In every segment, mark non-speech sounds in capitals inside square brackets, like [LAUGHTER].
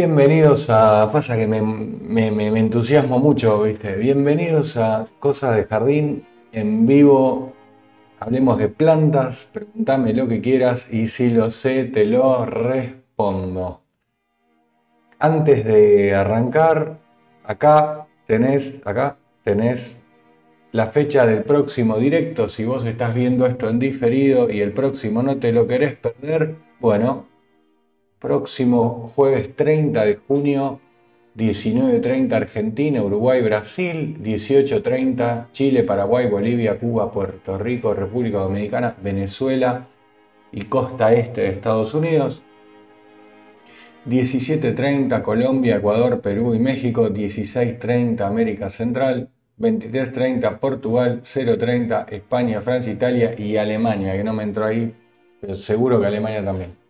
Bienvenidos a. Pasa que me, me- me- entusiasmo mucho, ¿viste? Bienvenidos a Cosas de Jardín en vivo. Hablemos de plantas, pregúntame lo que quieras y si lo sé, te lo respondo. Antes de arrancar, acá tenés, acá tenés la fecha del próximo directo. Si vos estás viendo esto en diferido y el próximo no te lo querés perder, bueno, próximo jueves 30 de junio, 19.30 Argentina, Uruguay, Brasil, 18.30 Chile, Paraguay, Bolivia, Cuba, Puerto Rico, República Dominicana, Venezuela y costa este de Estados Unidos. 17.30 Colombia, Ecuador, Perú y México, 16.30 América Central, 23.30 Portugal, 0.30 España, Francia, Italia y Alemania, que no me entró ahí, pero seguro que Alemania también.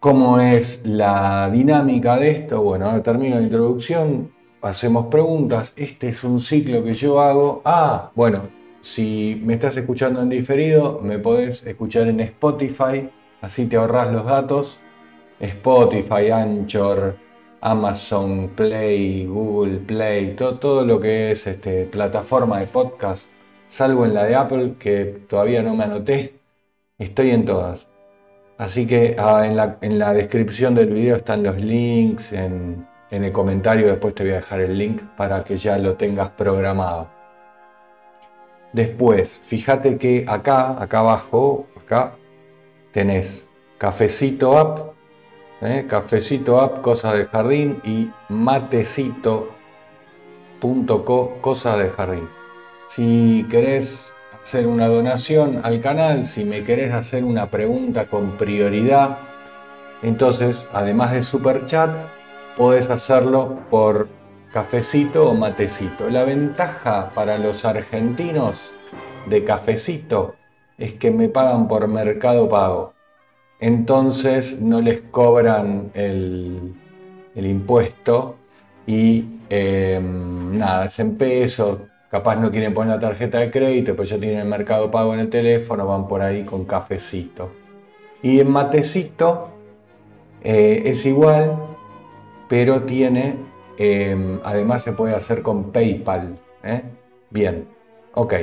¿Cómo es la dinámica de esto? Bueno, ahora termino la introducción, hacemos preguntas, este es un ciclo que yo hago. Ah, bueno, si me estás escuchando en diferido, me podés escuchar en Spotify, así te ahorras los datos. Spotify, Anchor, Amazon Play, Google Play, todo, todo lo que es este, plataforma de podcast, salvo en la de Apple, que todavía no me anoté, estoy en todas. Así que ah, en, la, descripción del video están los links, en, en el comentario después te voy a dejar el link para que ya lo tengas programado. Después, fíjate que acá, acá abajo, acá tenés Cafecito App, ¿eh? Cafecito App, Cosas de Jardín y Matecito.co, Cosas de Jardín. Si querés hacer una donación al canal, si me querés hacer una pregunta con prioridad, entonces, además de super chat, podés hacerlo por cafecito o matecito. La ventaja para los argentinos de cafecito es que me pagan por mercado pago. Entonces no les cobran el, impuesto y eh, nada, es en pesos. Capaz no quieren poner la tarjeta de crédito, pues ya tienen el mercado pago en el teléfono, van por ahí con cafecito. Y en matecito eh, es igual, pero tiene, eh, además se puede hacer con PayPal. ¿eh? Bien, ok.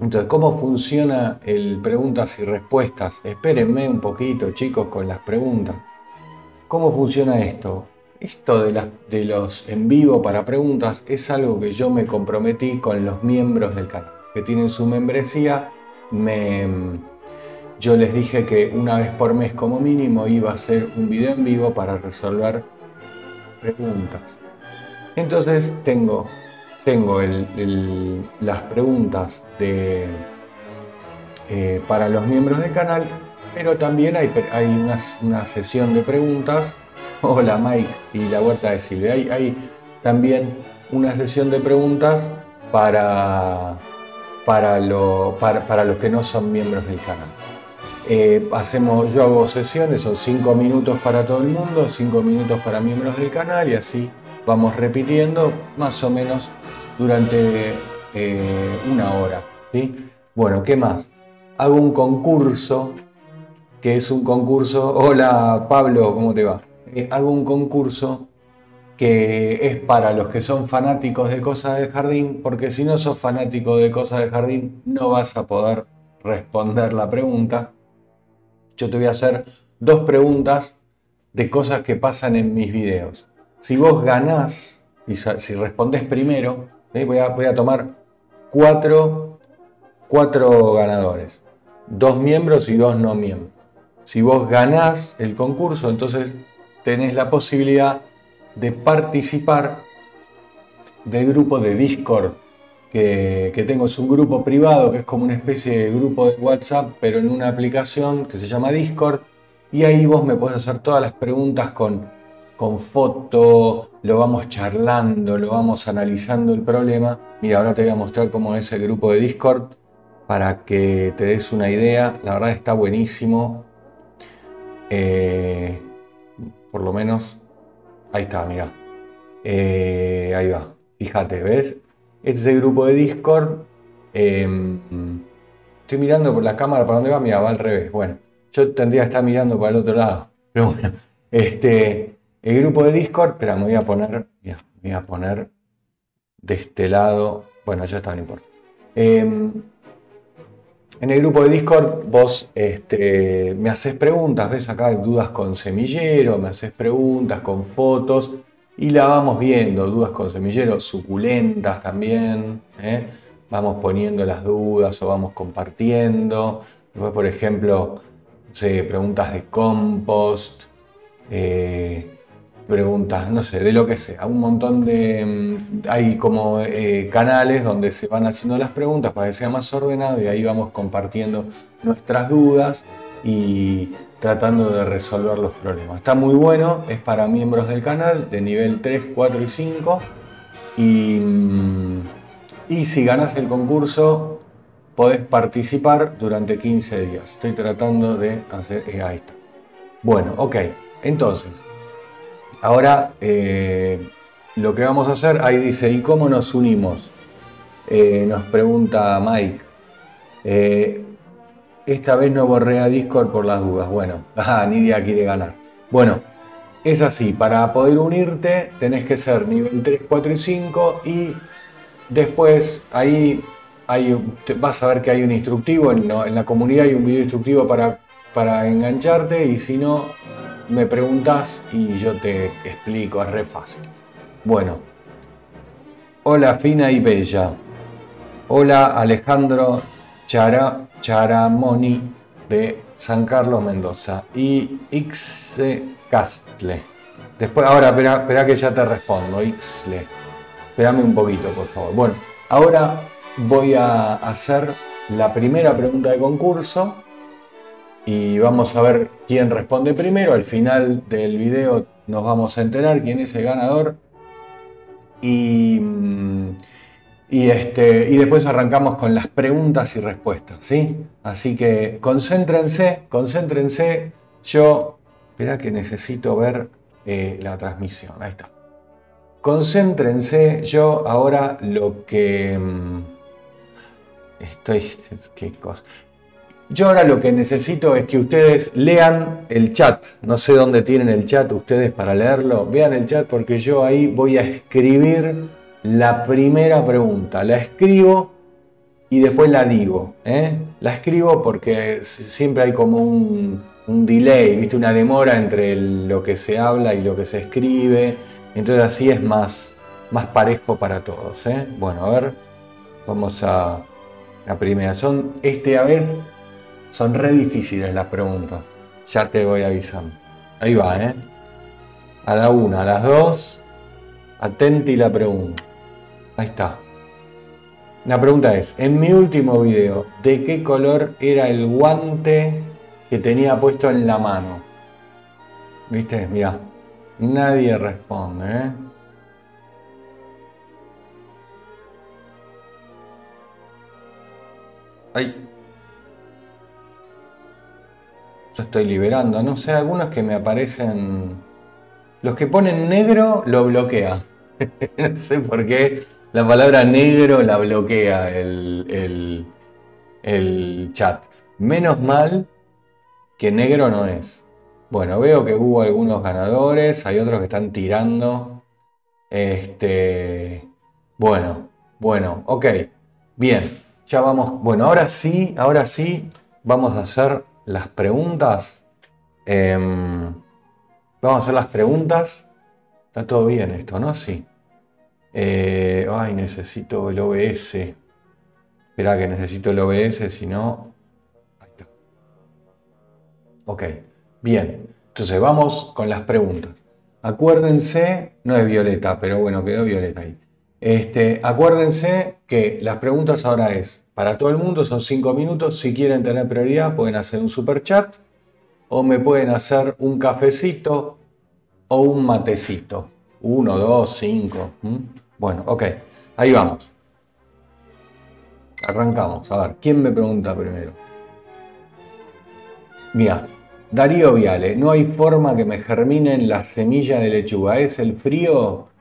Entonces, ¿cómo funciona el preguntas y respuestas? Espérenme un poquito, chicos, con las preguntas. ¿Cómo funciona esto? Esto de, los en vivo para preguntas es algo que yo me comprometí con los miembros del canal, que tienen su membresía. Me, yo les dije que una vez por mes como mínimo iba a hacer un video en vivo para resolver preguntas. Entonces tengo, tengo las preguntas eh, para los miembros del canal, pero también hay, hay una sesión de preguntas. Hola Mike y la huerta de Silvia. Hay, también una sesión de preguntas para, para, lo- para, para los que no son miembros del canal. Eh, hacemos, yo hago sesiones, son 5 minutos para todo el mundo, 5 minutos para miembros del canal y así vamos repitiendo más o menos durante eh, una hora. ¿sí? Bueno, ¿qué más? Hago un concurso, que es un concurso, hola Pablo, ¿cómo te va? Eh, hago un concurso que es para los que son fanáticos de cosas del jardín, porque si no sos fanático de cosas del jardín no vas a poder responder la pregunta. Yo te voy a hacer dos preguntas de cosas que pasan en mis videos. Si vos ganás, y si respondés primero, a, voy a tomar cuatro, cuatro ganadores. Dos miembros y dos no miembros. Si vos ganás el concurso, entonces tenés la posibilidad de participar del grupo de Discord que, que tengo. Es un grupo privado que es como una especie de grupo de WhatsApp, pero en una aplicación que se llama Discord. Y ahí vos me podés hacer todas las preguntas con, con foto, lo vamos charlando, lo vamos analizando el problema. Mira, ahora te voy a mostrar cómo es el grupo de Discord para que te des una idea. La verdad está buenísimo. Eh, por lo menos, ahí está, mira. Eh, ahí va. Fíjate, ¿ves? Este es el grupo de Discord. Eh, estoy mirando por la cámara para dónde va. Mira, va al revés. Bueno, yo tendría que estar mirando para el otro lado. [LAUGHS] Pero bueno, Este, el grupo de Discord, espera, me voy a poner, me voy a poner de este lado. Bueno, ya está, no importa. Em, en el grupo de Discord vos este, me haces preguntas, ves acá hay dudas con semillero, me haces preguntas con fotos y la vamos viendo, dudas con semillero, suculentas también, ¿eh? vamos poniendo las dudas o vamos compartiendo. Después, por ejemplo, preguntas de compost, eh, preguntas, no sé, de lo que sea. Un montón de... Mm, hay como eh, canales donde se van haciendo las preguntas para que sea más ordenado y ahí vamos compartiendo nuestras dudas y tratando de resolver los problemas. Está muy bueno, es para miembros del canal de nivel 3, 4 y 5. Y, mm, y si ganas el concurso, podés participar durante 15 días. Estoy tratando de hacer... Eh, ahí. Bueno, ok. Entonces, ahora eh, lo que vamos a hacer, ahí dice, ¿y cómo nos unimos? Eh, nos pregunta Mike. esta vez no borré a Discord por las dudas. Bueno, [LAUGHS] ah, Nidia quiere ganar. Bueno, es así, para poder unirte tenés que ser nivel 3, 4 y 5 y después ahí vas a ver que hay un instructivo, en, la comunidad hay un video instructivo para engancharte y si no, me preguntas y yo te explico, es re fácil. Bueno, hola fina y bella. Hola Alejandro Chara, Charamoni de San Carlos Mendoza y Ixle Castle. Después, ahora, espera, que ya te respondo, Ixle. Espérame un poquito, por favor. Bueno, ahora voy a hacer la primera pregunta de concurso y vamos a ver quién responde primero. Al final del video nos vamos a enterar quién es el ganador. Y, este, y después arrancamos con las preguntas y respuestas. ¿sí? Así que concéntrense, concéntrense. Yo, espera que necesito ver eh, la transmisión. Ahí está. Concéntrense. Yo ahora lo que... Mm, estoy... ¿Qué cosa? Yo ahora lo que necesito es que ustedes lean el chat. No sé dónde tienen el chat ustedes para leerlo. Vean el chat porque yo ahí voy a escribir la primera pregunta. La escribo y después la digo. ¿eh? La escribo porque siempre hay como un, delay, ¿viste? una demora entre lo que se habla y lo que se escribe. Entonces así es más, más parejo para todos. ¿eh? Bueno, a ver, vamos a la primera. Son este, a ver son re difíciles las preguntas. Ya te voy avisando. Ahí va, ¿eh? A la una, a las dos. Atenti la pregunta. Ahí está. La pregunta es, en mi último video, ¿de qué color era el guante que tenía puesto en la mano? ¿Viste? Mira, nadie responde, ¿eh? Ay, yo estoy liberando, no sé, algunos que me aparecen... Los que ponen negro lo bloquea. [LAUGHS] no sé por qué la palabra negro la bloquea el, el, chat. Menos mal que negro no es. Bueno, veo que hubo algunos ganadores, hay otros que están tirando. Este, bueno, bueno, ok, bien, ya vamos. Bueno, ahora sí, ahora sí, vamos a hacer las preguntas. Em, vamos a hacer las preguntas. Está todo bien esto, ¿no? Sí. Eh, ay, necesito el OBS. Espera que necesito el OBS, si no... Ahí está. Ok, bien. Entonces vamos con las preguntas. Acuérdense, no es Violeta, pero bueno, quedó Violeta ahí. Este, acuérdense que las preguntas ahora es, para todo el mundo son 5 minutos. Si quieren tener prioridad, pueden hacer un super chat o me pueden hacer un cafecito o un matecito. 1, 2, 5. Bueno, ok, ahí vamos. Arrancamos. A ver, ¿quién me pregunta primero? Mira, Darío Viale, no hay forma que me germinen la semilla de lechuga. ¿Es el frío?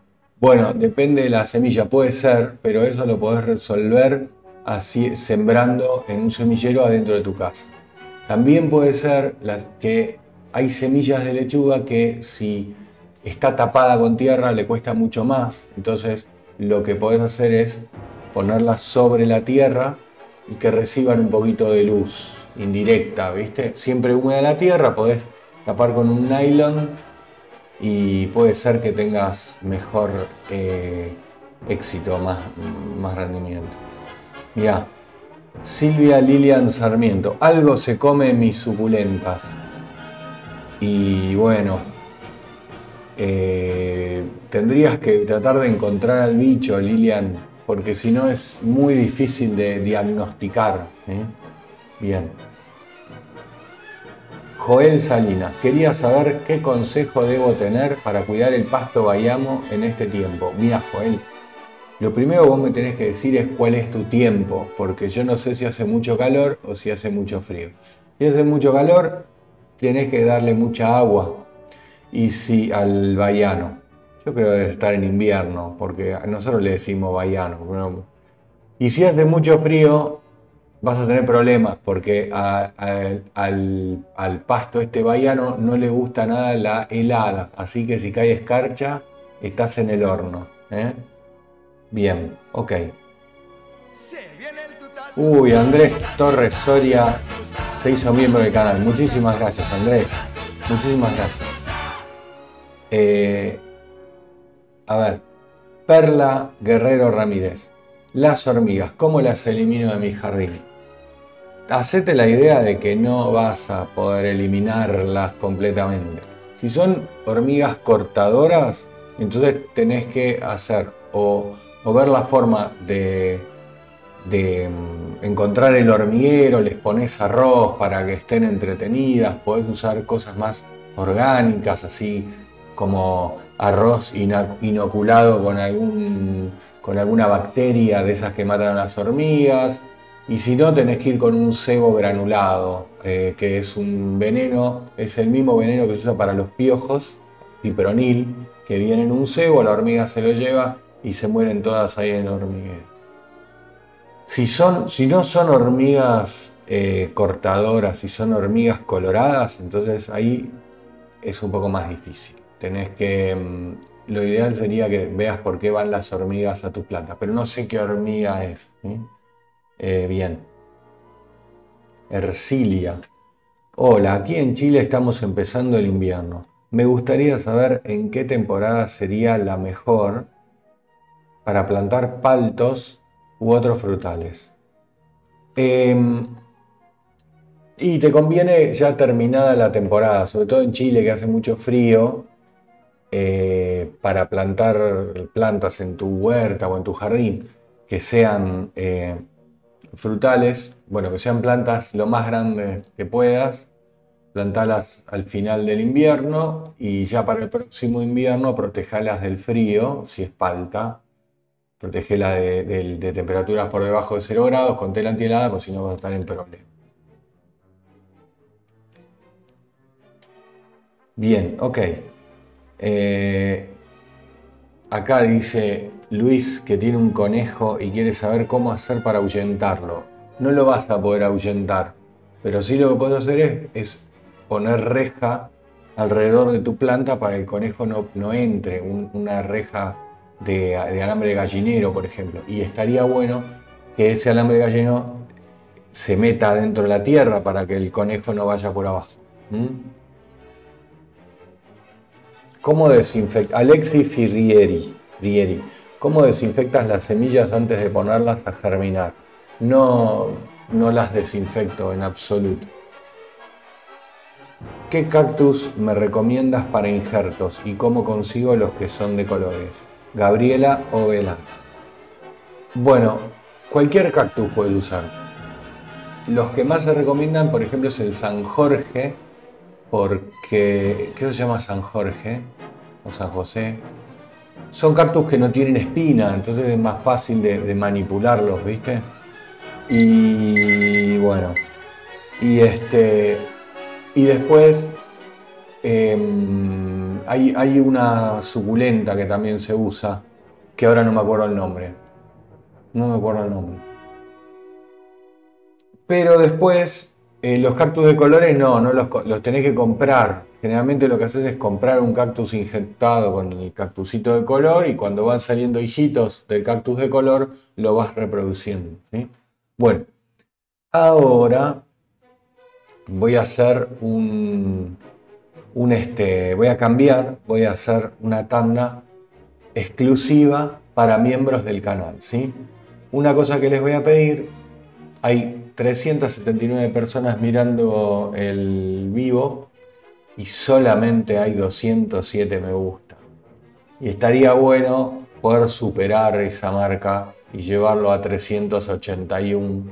Bueno, depende de la semilla, puede ser, pero eso lo podés resolver así, sembrando en un semillero adentro de tu casa. También puede ser que hay semillas de lechuga que si está tapada con tierra le cuesta mucho más. Entonces lo que podés hacer es ponerlas sobre la tierra y que reciban un poquito de luz indirecta, ¿viste? Siempre húmeda la tierra, podés tapar con un nylon y puede ser que tengas mejor eh, éxito, más, más rendimiento. Mira, Silvia Lilian Sarmiento, algo se come mis suculentas. Y bueno, eh, tendrías que tratar de encontrar al bicho, Lilian, porque si no es muy difícil de diagnosticar. Bien. Joel Salinas, quería saber qué consejo debo tener para cuidar el pasto bayamo en este tiempo. Mira, Joel, lo primero vos me tenés que decir es cuál es tu tiempo, porque yo no sé si hace mucho calor o si hace mucho frío. Si hace mucho calor, tenés que darle mucha agua. Y si al bayano, yo creo que debe estar en invierno, porque nosotros le decimos bayano. Y si hace mucho frío, vas a tener problemas porque al, pasto este baiano no le gusta nada la helada. Así que si cae escarcha, estás en el horno. ¿eh? Bien, ok. Uy, Andrés Torres Soria se hizo miembro del canal. Muchísimas gracias, Andrés. Muchísimas gracias. Eh, a ver, Perla Guerrero Ramírez. Las hormigas, ¿cómo las elimino de mi jardín? Hacete la idea de que no vas a poder eliminarlas completamente. Si son hormigas cortadoras, entonces tenés que hacer o, ver la forma de, de mm, encontrar el hormiguero, les pones arroz para que estén entretenidas, podés usar cosas más orgánicas, así como arroz inoculado con, algún, con alguna bacteria de esas que matan a las hormigas, y si no, tenés que ir con un cebo granulado, eh, que es un veneno, es el mismo veneno que se usa para los piojos, pipronil, que viene en un cebo, la hormiga se lo lleva y se mueren todas ahí en el hormiguero. Si, son, si no son hormigas eh, cortadoras, si son hormigas coloradas, entonces ahí es un poco más difícil. Tenés que. Mm, lo ideal sería que veas por qué van las hormigas a tus plantas, pero no sé qué hormiga es. Eh, bien. Ercilia. Hola, aquí en Chile estamos empezando el invierno. Me gustaría saber en qué temporada sería la mejor para plantar paltos u otros frutales. Em, y te conviene ya terminada la temporada, sobre todo en Chile que hace mucho frío, eh, para plantar plantas en tu huerta o en tu jardín que sean eh, frutales, bueno, que sean plantas lo más grandes que puedas, plantalas al final del invierno y ya para el próximo invierno protejalas del frío, si es palta, protegela de, temperaturas por debajo de 0 grados con tela antihelada, porque si no vas a estar en problema. Bien, ok. Eh, acá dice Luis que tiene un conejo y quiere saber cómo hacer para ahuyentarlo. No lo vas a poder ahuyentar, pero sí lo que puedes hacer es, poner reja alrededor de tu planta para que el conejo no, no entre, una reja de, alambre de gallinero, por ejemplo. Y estaría bueno que ese alambre de gallinero se meta dentro de la tierra para que el conejo no vaya por abajo. ¿Cómo desinfectar? Alexi Firrieri. ¿Cómo desinfectas las semillas antes de ponerlas a germinar? No, no las desinfecto en absoluto. ¿Qué cactus me recomiendas para injertos y cómo consigo los que son de colores? Gabriela o Vela. Bueno, cualquier cactus puede usar. Los que más se recomiendan, por ejemplo, es el San Jorge, porque. ¿Qué se llama San Jorge? O San José son cactus que no tienen espina, entonces es más fácil de, manipularlos, ¿viste? Y bueno, y este, y después em, hay, una suculenta que también se usa, que ahora no me acuerdo el nombre. No me acuerdo el nombre. Pero después Eh, los cactus de colores no, no los, los, tenés que comprar. Generalmente lo que haces es comprar un cactus injertado con el cactusito de color y cuando van saliendo hijitos del cactus de color lo vas reproduciendo. Bueno, ahora voy a hacer un, un este, voy a cambiar, voy a hacer una tanda exclusiva para miembros del canal, ¿sí? Una cosa que les voy a pedir, hay 379 personas mirando el vivo y solamente hay 207 me gusta. Y estaría bueno poder superar esa marca y llevarlo a 381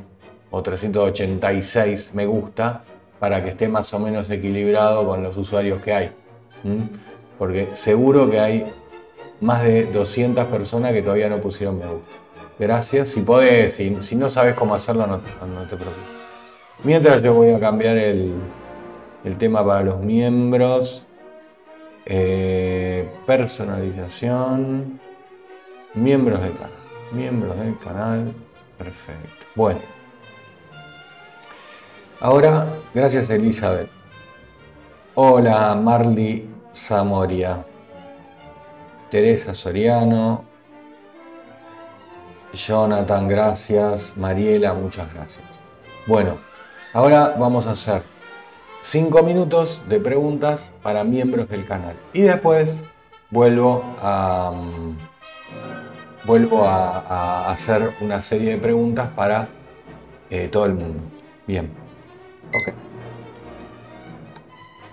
o 386 me gusta para que esté más o menos equilibrado con los usuarios que hay. Porque seguro que hay más de 200 personas que todavía no pusieron me gusta. Gracias. Si podés, si, no sabes cómo hacerlo, no, te preocupes. Mientras yo voy a cambiar el, tema para los miembros. Eh, personalización. Miembros del canal. Miembros del canal. Perfecto. Bueno. Ahora, gracias Elizabeth. Hola Marley Zamoria. Teresa Soriano, Jonathan, gracias. Mariela, muchas gracias. Bueno, ahora vamos a hacer 5 minutos de preguntas para miembros del canal. Y después vuelvo a, mm, vuelvo a, hacer una serie de preguntas para eh, todo el mundo. Bien. Ok.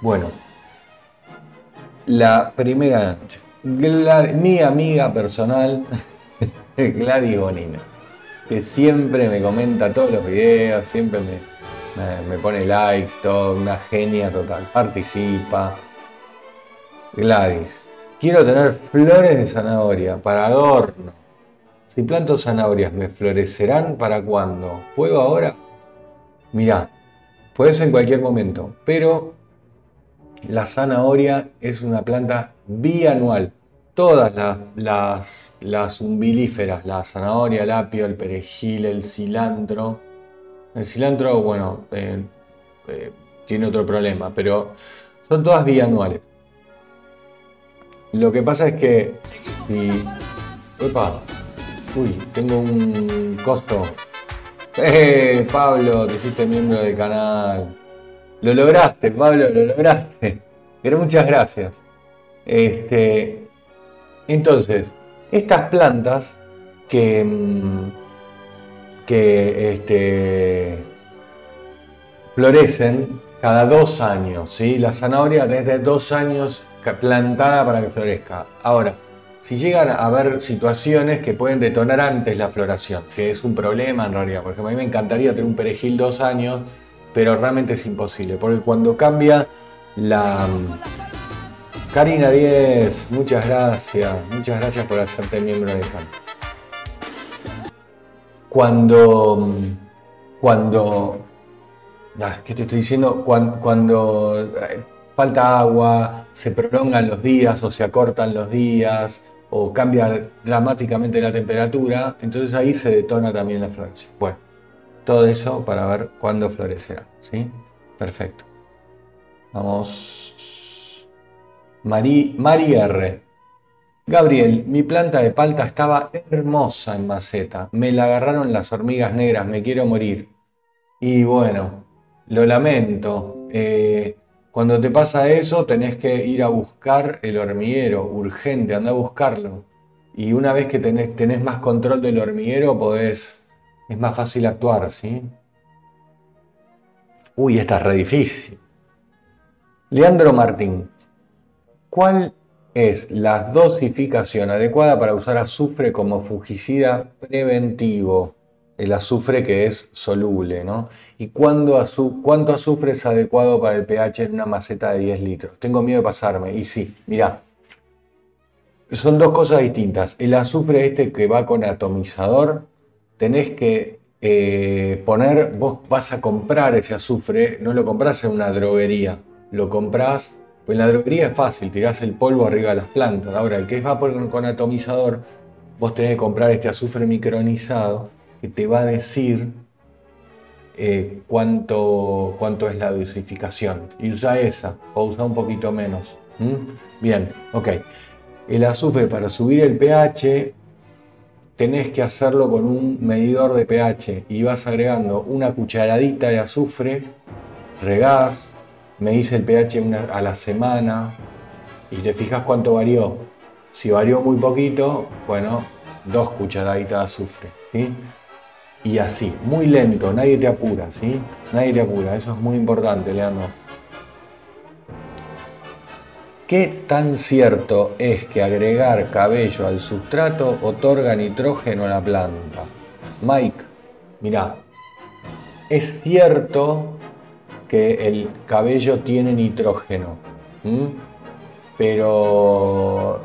Bueno. La primera noche mi amiga personal, [LAUGHS] Gladys Bonina, que siempre me comenta todos los videos, siempre me, me, pone likes, todo, una genia total, participa. Gladys, quiero tener flores de zanahoria para adorno. Si planto zanahorias, ¿me florecerán para cuándo? ¿Puedo ahora? Mirá, puedes en cualquier momento, pero la zanahoria es una planta bianual. Todas las, las, umbilíferas, la zanahoria, el apio, el perejil, el cilantro. El cilantro, bueno, eh, eh, tiene otro problema, pero son todas bianuales. Lo que pasa es que si... Opa, uy, tengo un costo. [LAUGHS] ¡Eh, Pablo! Te hiciste miembro del canal. Lo lograste, Pablo, lo lograste. [LAUGHS] Pero muchas gracias. Este, entonces, estas plantas que, mm, que este, florecen cada dos años, ¿sí? La zanahoria tiene que tener dos años plantada para que florezca. Ahora, si llegan a haber situaciones que pueden detonar antes la floración, que es un problema en realidad, por ejemplo, a mí me encantaría tener un perejil dos años, pero realmente es imposible, porque cuando cambia la... Karina 10, muchas gracias, muchas gracias por hacerte miembro de canal. Cuando, cuando, ¿qué te estoy diciendo? Cuando eh, falta agua, se prolongan los días o se acortan los días o cambia dramáticamente la temperatura, entonces ahí se detona también la floración. Bueno, todo eso para ver cuándo florecerá. ¿sí? Perfecto. Vamos. Mari, Mari R. Gabriel, mi planta de palta estaba hermosa en maceta. Me la agarraron las hormigas negras, me quiero morir. Y bueno, lo lamento. Eh, cuando te pasa eso, tenés que ir a buscar el hormiguero, urgente, anda a buscarlo. Y una vez que tenés, tenés más control del hormiguero, podés es más fácil actuar, ¿sí? Uy, esta es re difícil. Leandro Martín, ¿cuál es la dosificación adecuada para usar azufre como fungicida preventivo? El azufre que es soluble, ¿no? ¿Y cuánto azufre es adecuado para el pH en una maceta de 10 litros? Tengo miedo de pasarme. Y sí, mirá, son dos cosas distintas. El azufre este que va con atomizador tenés que eh, poner, vos vas a comprar ese azufre, no lo compras en una droguería, lo compras, pues en la droguería es fácil, tirás el polvo arriba de las plantas. Ahora, el que va con, con atomizador, vos tenés que comprar este azufre micronizado que te va a decir eh, cuánto, cuánto es la dosificación. Y usa esa, o usa un poquito menos. Bien, ok. El azufre para subir el pH tenés que hacerlo con un medidor de pH y vas agregando una cucharadita de azufre, regás, medís el pH a la semana y te fijas cuánto varió. Si varió muy poquito, bueno, dos cucharaditas de azufre. ¿sí? Y así, muy lento, nadie te apura, ¿sí? Nadie te apura, eso es muy importante, Leandro. ¿Qué tan cierto es que agregar cabello al sustrato otorga nitrógeno a la planta? Mike, mira, es cierto que el cabello tiene nitrógeno, pero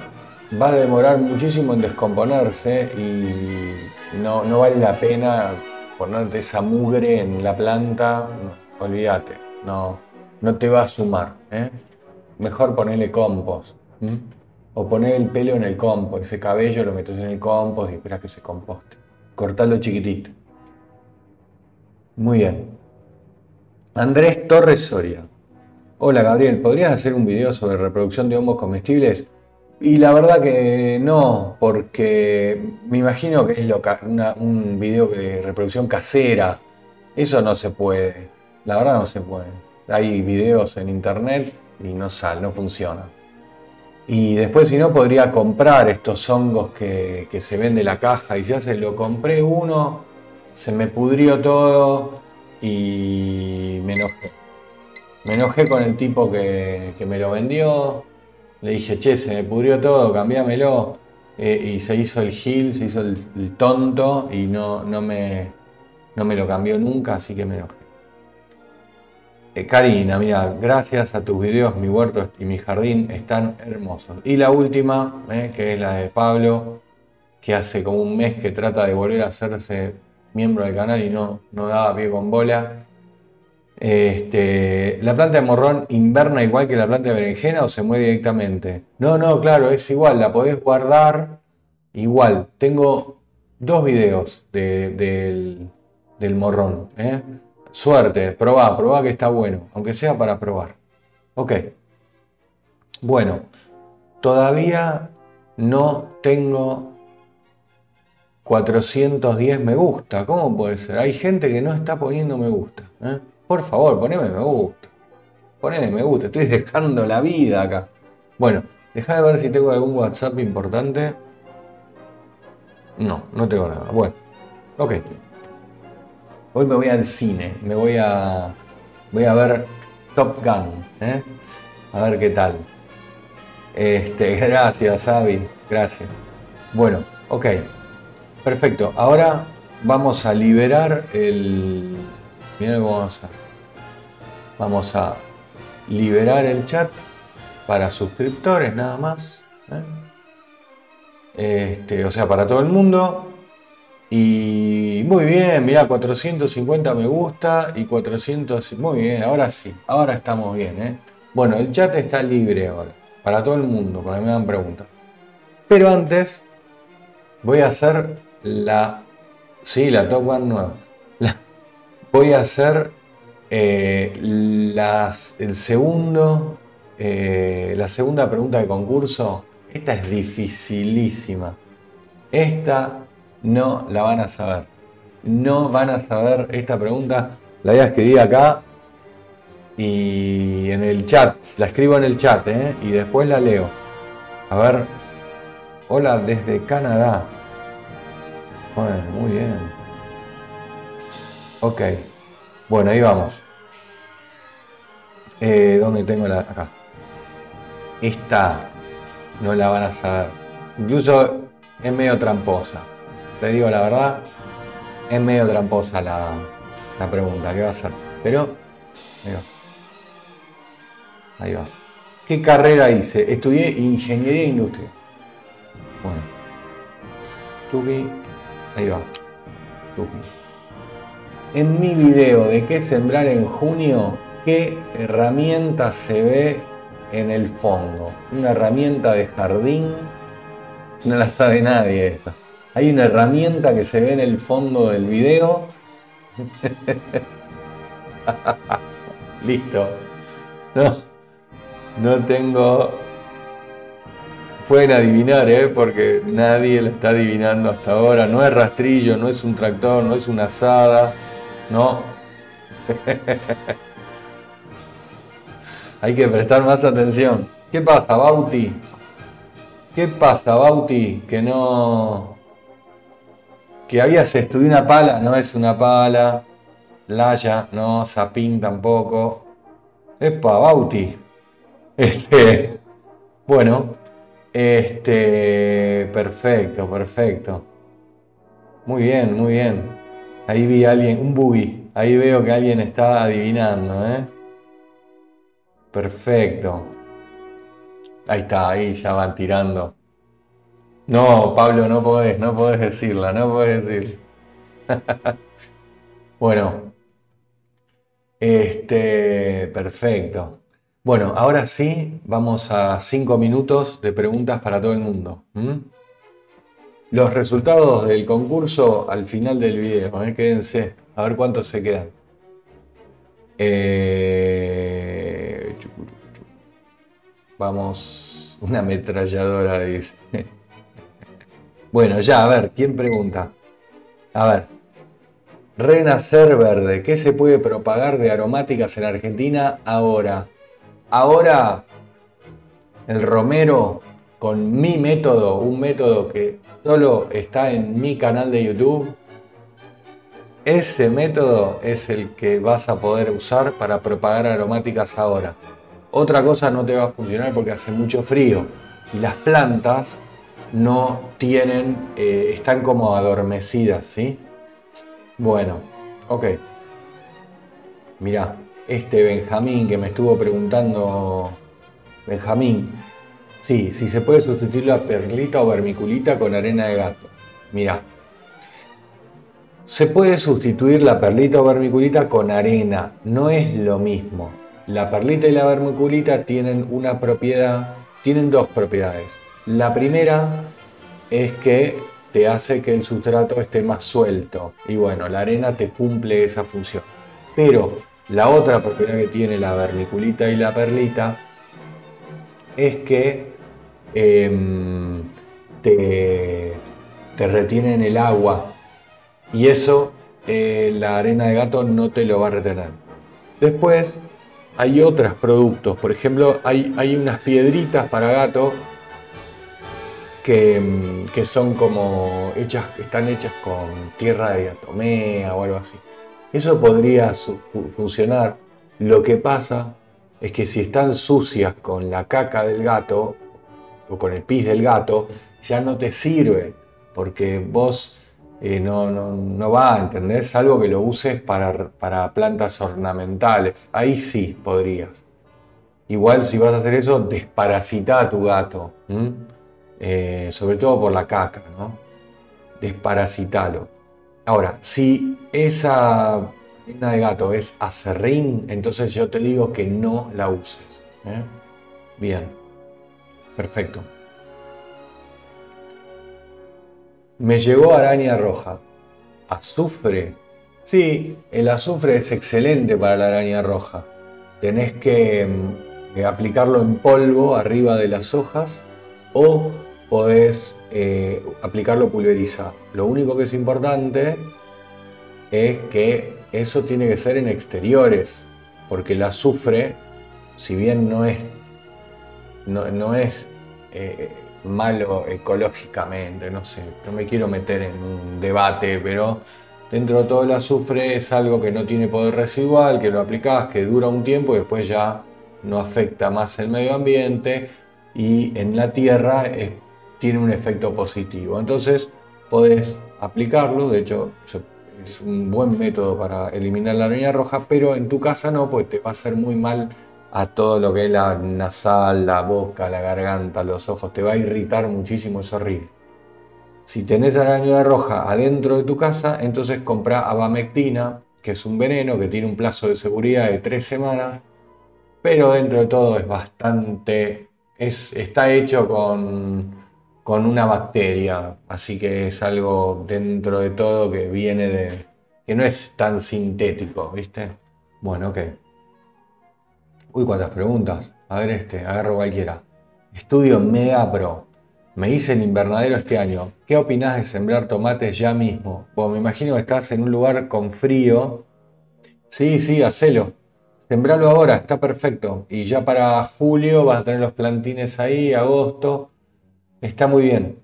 va a demorar muchísimo en descomponerse y no, vale la pena ponerte esa mugre en la planta, olvídate, no, no te va a sumar. ¿eh? Mejor ponerle compost. O poner el pelo en el compost, ese cabello lo metes en el compost y esperas que se composte. Cortalo chiquitito. Muy bien. Andrés Torres Soria. Hola Gabriel, ¿podrías hacer un video sobre reproducción de hongos comestibles? Y la verdad que no, porque me imagino que es un video de reproducción casera. Eso no se puede. La verdad no se puede. Hay videos en internet y no sale, no funciona. Y después si no podría comprar estos hongos que, se ven de la caja y se lo compré uno, se me pudrió todo y me enojé. Me enojé con el tipo que, que me lo vendió, le dije, che, se me pudrió todo, cambiámelo. Eh, y se hizo el gil, se hizo el, tonto y no, no, me, no me lo cambió nunca, así que me enojé. Eh, Karina, mira, gracias a tus videos mi huerto y mi jardín están hermosos. Y la última, eh, que es la de Pablo, que hace como un mes que trata de volver a hacerse miembro del canal y no, no daba pie con bola. Este, ¿La planta de morrón inverna igual que la planta de berenjena o se muere directamente? No, no, claro, es igual, la podés guardar igual. Tengo dos videos del, morrón. ¿eh? Suerte, probá, probá que está bueno, aunque sea para probar. Ok. Bueno, todavía no tengo 410 me gusta. ¿Cómo puede ser? Hay gente que no está poniendo me gusta. ¿eh? Por favor, poneme me gusta. Poneme me gusta, estoy dejando la vida acá. Bueno, deja de ver si tengo algún WhatsApp importante. No, no tengo nada. Bueno, ok. Hoy me voy al cine, me voy a. Voy a ver Top Gun. ¿eh? A ver qué tal. Este, [LAUGHS] gracias, Avi. Gracias. Bueno, ok. Perfecto. Ahora vamos a liberar el, Miren cómo vamos a, vamos a liberar el chat para suscriptores nada más. ¿eh? Este, o sea, para todo el mundo. Y muy bien, mira, 450 me gusta y 400... Muy bien, ahora sí, ahora estamos bien. ¿eh? Bueno, el chat está libre ahora, para todo el mundo, para que me dan preguntas. Pero antes voy a hacer la... Sí, la Top One nueva voy a hacer eh, las, el segundo, eh, la segunda pregunta de concurso. Esta es dificilísima. Esta no la van a saber. No van a saber esta pregunta. La voy a escribir acá y en el chat. La escribo en el chat ¿eh? y después la leo. A ver. Hola desde Canadá. Bueno, muy bien. Ok. Bueno, ahí vamos. Eh, ¿Dónde tengo la...? Acá. Esta no la van a saber. Incluso es medio tramposa. Te digo la verdad, es medio tramposa la, la pregunta. ¿Qué va a ser? Pero... Ahí va. Ahí va. ¿Qué carrera hice? Estudié Ingeniería Industria. Bueno. Tuki. Ahí va. En mi video de qué sembrar en junio, qué herramienta se ve en el fondo. Una herramienta de jardín, no la sabe nadie esta. Hay una herramienta que se ve en el fondo del video. [LAUGHS] Listo. No, no tengo... Pueden adivinar, ¿eh? porque nadie lo está adivinando hasta ahora. No es rastrillo, no es un tractor, no es una asada, no. [LAUGHS] Hay que prestar más atención. ¿Qué pasa, Bauti? ¿Qué pasa, Bauti? Que no. Que habías estudiado una pala, no es una pala. Laya, no, Sapín tampoco. Epa, Bauti. Este. Bueno. Este. Perfecto, perfecto. Muy bien, muy bien. Ahí vi a alguien, un buggy. Ahí veo que alguien está adivinando, ¿eh? Perfecto. Ahí está, ahí ya van tirando. No, Pablo, no podés, no podés decirla, no podés decir. [LAUGHS] bueno. Este, perfecto. Bueno, ahora sí, vamos a cinco minutos de preguntas para todo el mundo. Los resultados del concurso al final del video, ¿eh? quédense, a ver cuántos se quedan. Eh, vamos, una ametralladora dice. [LAUGHS] Bueno, ya, a ver, ¿quién pregunta? A ver. Renacer verde, ¿qué se puede propagar de aromáticas en Argentina ahora? Ahora, el romero con mi método, un método que solo está en mi canal de YouTube, ese método es el que vas a poder usar para propagar aromáticas ahora. Otra cosa no te va a funcionar porque hace mucho frío y las plantas no tienen, eh, están como adormecidas, ¿sí? Bueno, ok. Mirá, este Benjamín que me estuvo preguntando, Benjamín, sí, si se puede sustituir la perlita o vermiculita con arena de gato. Mirá, se puede sustituir la perlita o vermiculita con arena, no es lo mismo. La perlita y la vermiculita tienen una propiedad, tienen dos propiedades. La primera es que te hace que el sustrato esté más suelto y bueno, la arena te cumple esa función. Pero la otra propiedad que tiene la vermiculita y la perlita es que em, te, retienen el agua y eso eh, la arena de gato no te lo va a retener. Después hay otros productos, por ejemplo hay, hay unas piedritas para gato que, mm, que, son como hechas, están hechas con tierra de atomea o algo así. Eso podría funcionar. Lo que pasa es que si están sucias con la caca del gato o con el pis del gato, ya no te sirve, porque vos eh, no, no, va, ¿entendés? Algo que lo uses para, para, plantas ornamentales. Ahí sí podrías. Igual si vas a hacer eso, desparasita a tu gato. Eh, sobre todo por la caca, ¿no? Desparasitalo. Ahora, si esa arena de gato es acerrín, entonces yo te digo que no la uses. ¿eh? Bien, perfecto. Me llegó araña roja. ¿Azufre? Sí, el azufre es excelente para la araña roja. Tenés que mm, eh, aplicarlo en polvo arriba de las hojas o podés eh, aplicarlo pulverizado. Lo único que es importante es que eso tiene que ser en exteriores, porque el azufre, si bien no es, no, es eh, malo ecológicamente, no sé, no me quiero meter en un debate, pero dentro de todo el azufre es algo que no tiene poder residual, que lo aplicás, que dura un tiempo y después ya no afecta más el medio ambiente y en la tierra tiene un efecto positivo. Entonces podés aplicarlo, de hecho es un buen método para eliminar la araña roja, pero en tu casa no, pues te va a hacer muy mal a todo lo que es la nasal, la boca, la garganta, los ojos. Te va a irritar muchísimo, es horrible. Si tenés araña roja adentro de tu casa, entonces compra abamectina, que es un veneno que tiene un plazo de seguridad de tres semanas, pero dentro de todo es bastante, es, está hecho con, con una bacteria, así que es algo dentro de todo que viene de, que no es tan sintético, ¿viste? Bueno, ok. Uy, cuántas preguntas. A ver este, agarro cualquiera. Estudio Mega Pro. Me hice el invernadero este año. ¿Qué opinás de sembrar tomates ya mismo? Bueno, me imagino que estás en un lugar con frío. Sí, sí, hacelo. Sembralo ahora, está perfecto. Y ya para julio vas a tener los plantines ahí, agosto. Está muy bien.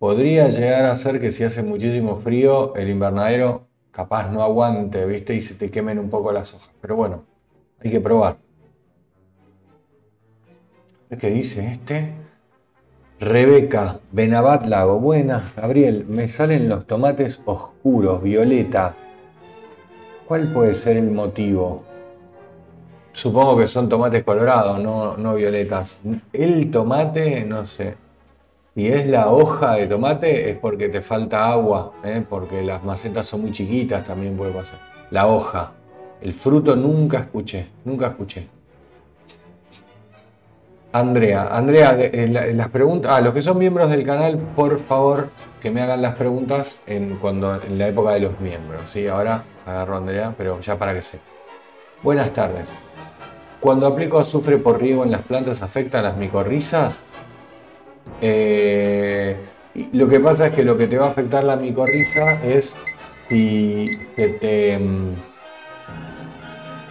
Podría llegar a ser que si hace muchísimo frío, el invernadero capaz no aguante, ¿viste? Y se te quemen un poco las hojas. Pero bueno, hay que probar. ¿Qué dice este? Rebeca, Benabat Lago. Buenas, Gabriel. Me salen los tomates oscuros, violeta. ¿Cuál puede ser el motivo? Supongo que son tomates colorados, no, no violetas. El tomate, no sé. Y es la hoja de tomate, es porque te falta agua, ¿eh? porque las macetas son muy chiquitas, también puede pasar. La hoja. El fruto nunca escuché, nunca escuché. Andrea, Andrea, eh, las preguntas, ah, los que son miembros del canal, por favor, que me hagan las preguntas en, cuando, en la época de los miembros. ¿sí? Ahora agarro a Andrea, pero ya para que sé. Buenas tardes. Cuando aplico azufre por riego en las plantas, ¿afecta a las micorrizas? Eh, lo que pasa es que lo que te va a afectar la micorriza es si se te. Mm,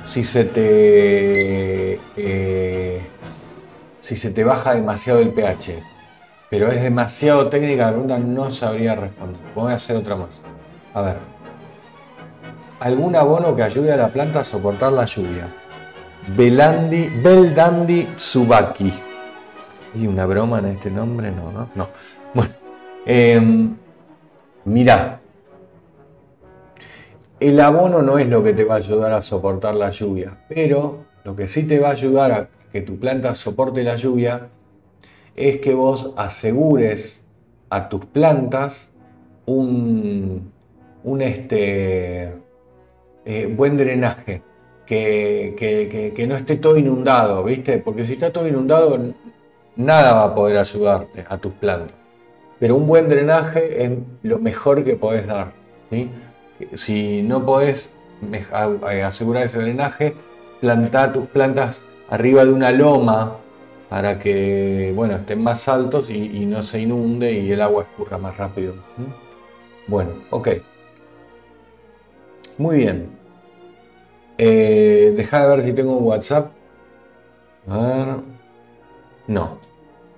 si se te. Eh, si se te baja demasiado el pH. Pero es demasiado técnica la pregunta, no sabría responder. Voy a hacer otra más. A ver. ¿Algún abono que ayude a la planta a soportar la lluvia? Belandi, Beldandi Tsubaki. ¿Y una broma en este nombre? No, no, no. Bueno, eh, mira, el abono no es lo que te va a ayudar a soportar la lluvia, pero lo que sí te va a ayudar a que tu planta soporte la lluvia es que vos asegures a tus plantas un, un este, eh, buen drenaje, que, que, no esté todo inundado, ¿viste? Porque si está todo inundado, nada va a poder ayudarte a tus plantas. Pero un buen drenaje es lo mejor que podés dar. Si no podés asegurar ese drenaje, planta tus plantas arriba de una loma para que bueno, estén más altos y, no se inunde y el agua escurra más rápido. Bueno, ok. Muy bien. Eh, deja de ver si tengo un WhatsApp. A ver. No.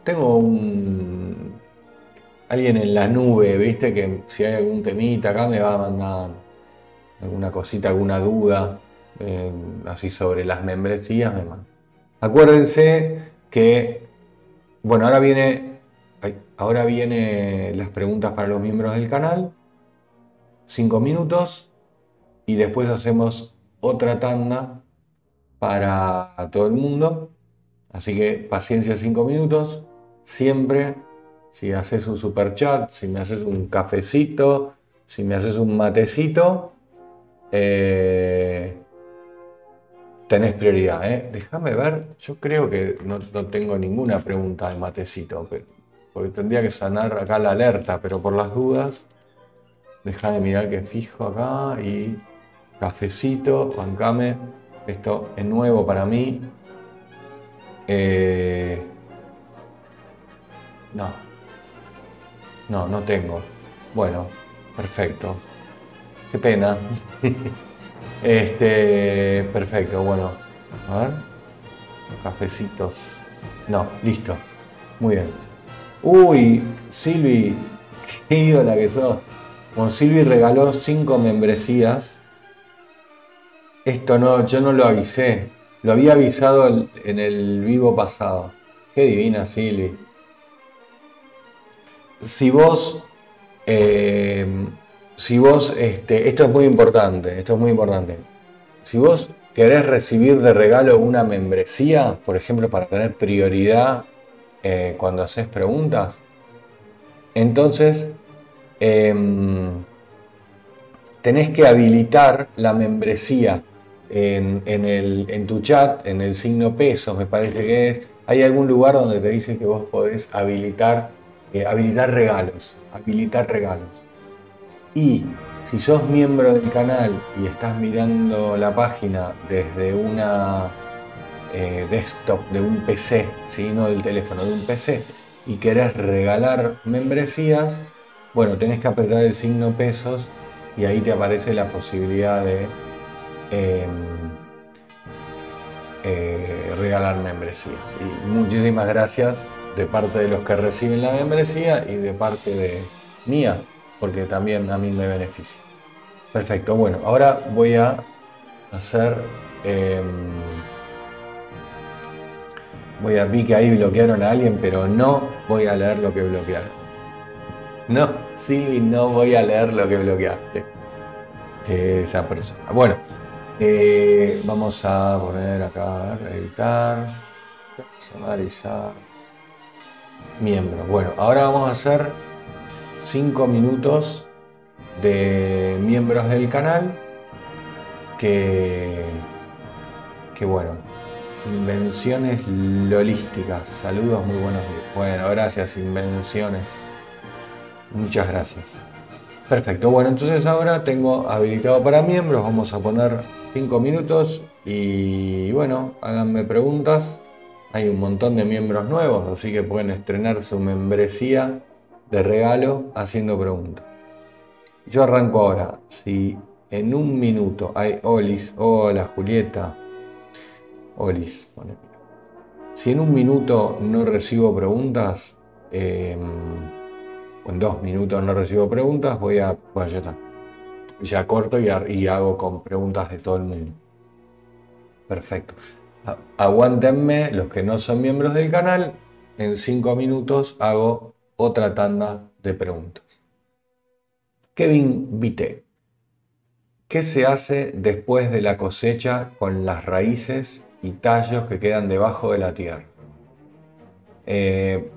Tengo un. Alguien en la nube, viste, que si hay algún temita acá me va a mandar alguna cosita, alguna duda, eh, así sobre las membresías, me manda. Acuérdense que, bueno, ahora viene, ahora viene las preguntas para los miembros del canal, cinco minutos, y después hacemos otra tanda para todo el mundo. Así que paciencia cinco minutos, siempre, si haces un super chat, si me haces un cafecito, si me haces un matecito, eh, tenés prioridad. ¿eh? Déjame ver, yo creo que no, tengo ninguna pregunta de matecito, porque tendría que sanar acá la alerta, pero por las dudas, déjame mirar que fijo acá y cafecito, bancame, esto es nuevo para mí. Eh, no, no, no tengo. Bueno, perfecto. Qué pena. [LAUGHS] Este, perfecto, bueno. A ver. Cafecitos. No, listo. Muy bien. Uy, Silvi, [LAUGHS] qué ídola que sos. Bueno, Silvi regaló cinco membresías. Esto no, yo no lo avisé. Lo había avisado en el vivo pasado. Qué divina, Silvi. Si vos eh, si vos, este, esto es muy importante, esto es muy importante. Si vos querés recibir de regalo una membresía, por ejemplo, para tener prioridad eh, cuando haces preguntas, entonces em, tenés que habilitar la membresía en, en, tu chat, en el signo pesos, me parece que es. Hay algún lugar donde te dice que vos podés habilitar, eh, habilitar regalos, habilitar regalos. Y Si sos miembro del canal y estás mirando la página desde una eh, desktop, de un PC, ¿sí? no del teléfono, de un PC, y querés regalar membresías, bueno, tenés que apretar el signo pesos y ahí te aparece la posibilidad de em, eh, regalar membresías. Y muchísimas gracias de parte de los que reciben la membresía y de parte de mía, porque también a mí me beneficia. Perfecto, bueno, ahora voy a hacer... Em, voy a vi que ahí bloquearon a alguien, pero no voy a leer lo que bloquearon. No, Silvi, no voy a leer lo que bloqueaste. esa persona. Bueno, eh, vamos a poner acá, editar, personalizar, miembro. Bueno, ahora vamos a hacer 5 minutos de miembros del canal que, que bueno, invenciones lolísticas. Saludos, muy buenos días. Bueno, gracias, invenciones. Muchas gracias. Perfecto, bueno, entonces ahora tengo habilitado para miembros, vamos a poner 5 minutos y bueno, háganme preguntas. Hay un montón de miembros nuevos, así que pueden estrenar su membresía de regalo haciendo preguntas. Yo arranco ahora. Si en un minuto hay Olis, hola Julieta, Olis, Si en un minuto no recibo preguntas, em, o en dos minutos no recibo preguntas, voy a. Bueno. Ya corto y, hago con preguntas de todo el mundo. Perfecto. Aguántenme los que no son miembros del canal. En cinco minutos hago otra tanda de preguntas. Kevin Vite. ¿Qué se hace después de la cosecha con las raíces y tallos que quedan debajo de la tierra? Eh,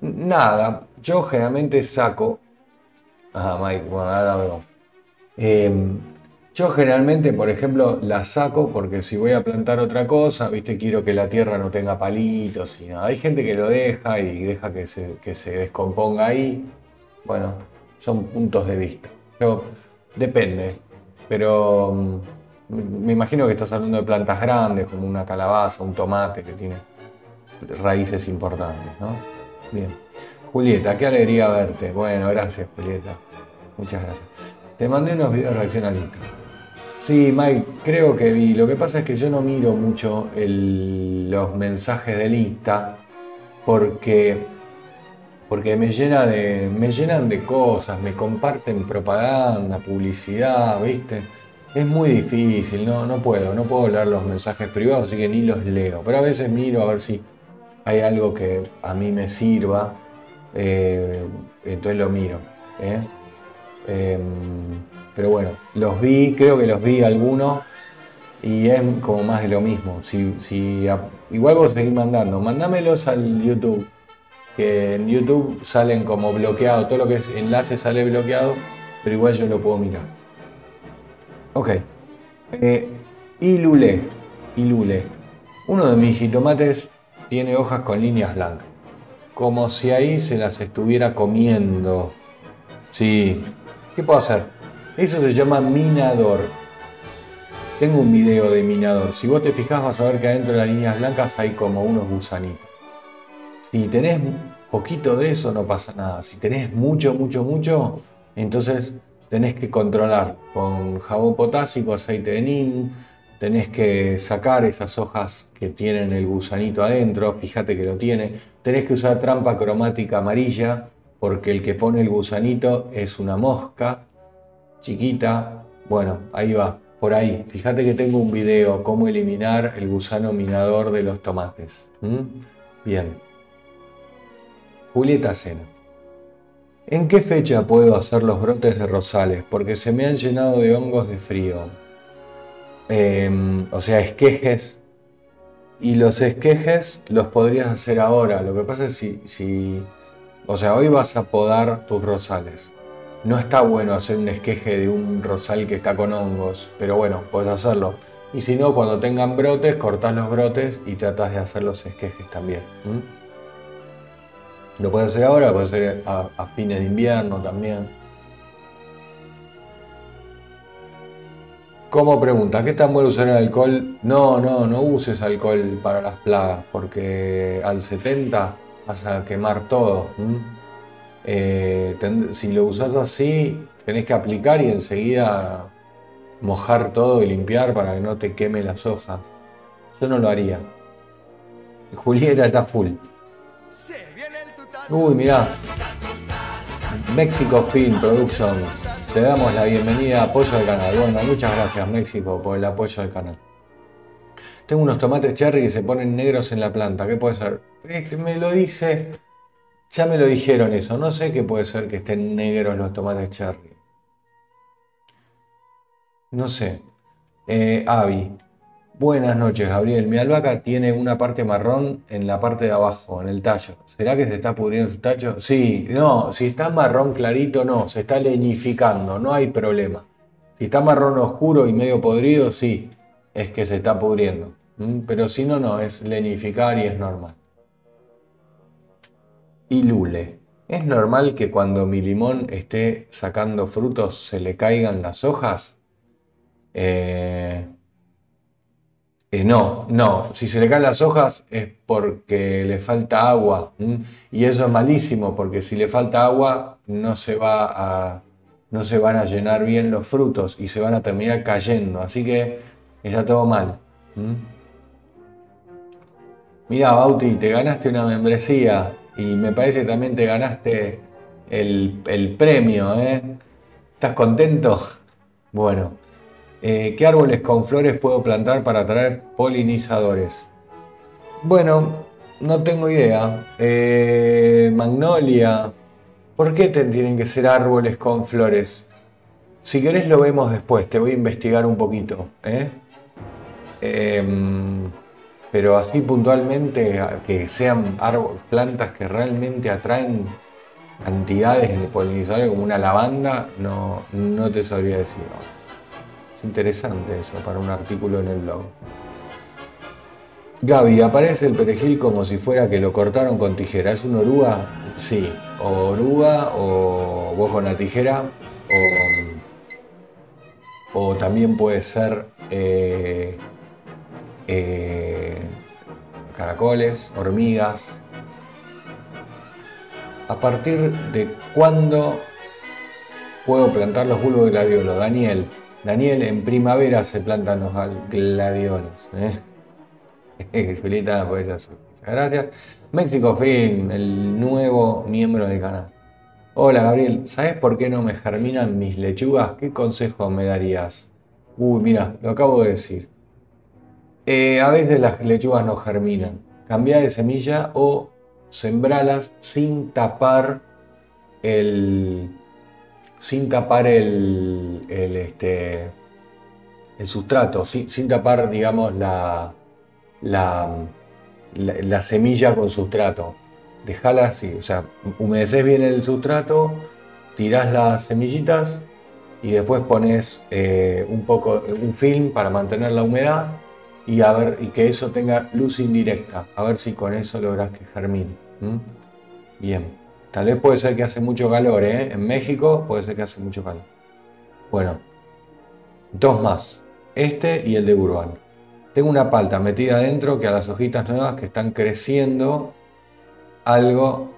nada, yo generalmente saco. Ah, Mike, bueno, ahora veo. Em, yo generalmente, por ejemplo, la saco porque si voy a plantar otra cosa, viste, quiero que la tierra no tenga palitos y nada. Hay gente que lo deja y deja que se, descomponga ahí. Bueno, son puntos de vista. Yo, depende, pero mm, me imagino que estás hablando de plantas grandes como una calabaza, un tomate que tiene raíces importantes, ¿no? Bien. Julieta, qué alegría verte. Bueno, gracias, Julieta. Muchas gracias. Te mandé unos videos de reacción al Sí, Mike, creo que vi. Lo que pasa es que yo no miro mucho los mensajes del Insta porque, porque me llenan de cosas, me comparten propaganda, publicidad, ¿viste? Es muy difícil, no, no puedo, no puedo leer los mensajes privados, así que ni los leo. Pero a veces miro a ver si hay algo que a mí me sirva, eh, entonces lo miro. ¿eh? Em, pero bueno, los vi, creo que los vi algunos y es como más de lo mismo. Si, si, igual vos seguís mandando, mandámelos al YouTube, que en YouTube salen como bloqueado, todo lo que es enlace sale bloqueado, pero igual yo lo puedo mirar. Ok. Eh, ilule, ilule. Uno de mis jitomates tiene hojas con líneas blancas, como si ahí se las estuviera comiendo. Sí, ¿qué puedo hacer? Eso se llama minador. Tengo un video de minador. Si vos te fijas vas a ver que adentro de las líneas blancas hay como unos gusanitos. Si tenés poquito de eso no pasa nada. Si tenés mucho, mucho, mucho, entonces tenés que controlar con jabón potásico, aceite de nim, tenés que sacar esas hojas que tienen el gusanito adentro, fíjate que lo tiene, tenés que usar trampa cromática amarilla porque el que pone el gusanito es una mosca chiquita, bueno, ahí va, por ahí. Fíjate que tengo un video, cómo eliminar el gusano minador de los tomates. Bien. Julieta Sena. ¿En qué fecha puedo hacer los brotes de rosales? Porque se me han llenado de hongos de frío. Em, o sea, esquejes. Y los esquejes los podrías hacer ahora. Lo que pasa es si, si... O sea, hoy vas a podar tus rosales no está bueno hacer un esqueje de un rosal que está con hongos, pero bueno, puedes hacerlo. Y si no, cuando tengan brotes, cortás los brotes y tratás de hacer los esquejes también. Lo puedes hacer ahora, lo puedes hacer a, fines de invierno también. Como pregunta, ¿qué tan bueno usar el alcohol? No, no, no uses alcohol para las plagas, porque al 70 vas a quemar todo. Eh, si lo usas así, tenés que aplicar y enseguida mojar todo y limpiar para que no te queme las hojas. Yo no lo haría. Julieta está full. Uy, mirá. México Film Productions te damos la bienvenida, apoyo al canal. Bueno, muchas gracias México por el apoyo al canal. Tengo unos tomates cherry que se ponen negros en la planta. ¿Qué puede ser? Este me lo dice. Ya me lo dijeron eso. No sé qué puede ser que estén negros los tomates cherry. No sé. Eh. Buenas noches, Gabriel. Mi albahaca tiene una parte marrón en la parte de abajo, en el tallo. ¿Será que se está pudriendo su tallo? Sí, no, si está marrón clarito, no, se está lenificando, no hay problema. Si está marrón oscuro y medio podrido, sí, es que se está pudriendo. ¿Mm? Pero si no, no, es lenificar y es normal. Y lule. ¿Es normal que cuando mi limón esté sacando frutos se le caigan las hojas? Eh, eh, no, no, si se le caen las hojas es porque le falta agua y eso es malísimo porque si le falta agua no se, va a, no se van a llenar bien los frutos y se van a terminar cayendo, así que está todo mal. Mira, Bauti, te ganaste una membresía y me parece que también te ganaste el, el premio, ¿eh? ¿Estás contento? [LAUGHS] Bueno. Eh, ¿Qué árboles con flores puedo plantar para atraer polinizadores? Bueno, no tengo idea. Eh, magnolia. ¿Por qué tienen que ser árboles con flores? Si querés lo vemos después, te voy a investigar un poquito. Em, pero así puntualmente, que sean plantas que realmente atraen cantidades de polinizadores como una lavanda, no, no te sabría decir. Es interesante eso para un artículo en el blog. Gaby, aparece el perejil como si fuera que lo cortaron con tijera. ¿Es una oruga? Sí. O oruga, o vos con la tijera, o, o también puede ser eh, eh, caracoles, hormigas. ¿A partir de cuándo puedo plantar los bulbos de gladiolo? Daniel, Daniel, en primavera se plantan los gladiolos. ¿eh? [LAUGHS] Julieta, pues Muchas gracias. México Film, el nuevo miembro del canal. Hola Gabriel, ¿sabes por qué no me germinan mis lechugas? ¿Qué consejo me darías? Uy, mira, lo acabo de decir. Eh, a veces las lechugas no germinan. Cambia de semilla o sembralas sin tapar el, sin tapar el, este, el sustrato, sin, tapar, digamos, la, la, la, semilla con sustrato. Dejala así, o sea, humedeces bien el sustrato, tirás las semillitas y después pones eh, un poco, un film para mantener la humedad y, que eso tenga luz indirecta, a ver si con eso logras que germine. Bien. Tal vez puede ser que hace mucho calor, ¿eh? En México puede ser que hace mucho calor. Bueno, dos más. Este y el de Urban. Tengo una palta metida adentro que a las hojitas nuevas que están creciendo algo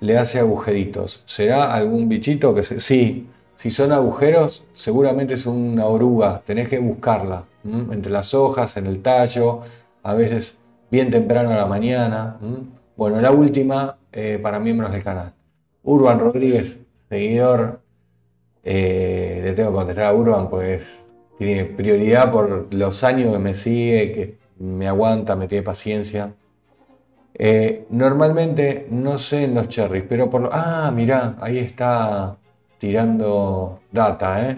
le hace agujeritos. ¿Será algún bichito que se... Sí, si son agujeros, seguramente es una oruga. Tenés que buscarla. Entre las hojas, en el tallo, a veces bien temprano a la mañana. Bueno, la última eh, para miembros del canal. Urban Rodríguez, seguidor. Eh, le tengo que contestar a Urban, pues tiene prioridad por los años que me sigue, que me aguanta, me tiene paciencia. Eh, normalmente no sé en los cherries, pero por lo. Ah, mirá, ahí está tirando data, ¿eh?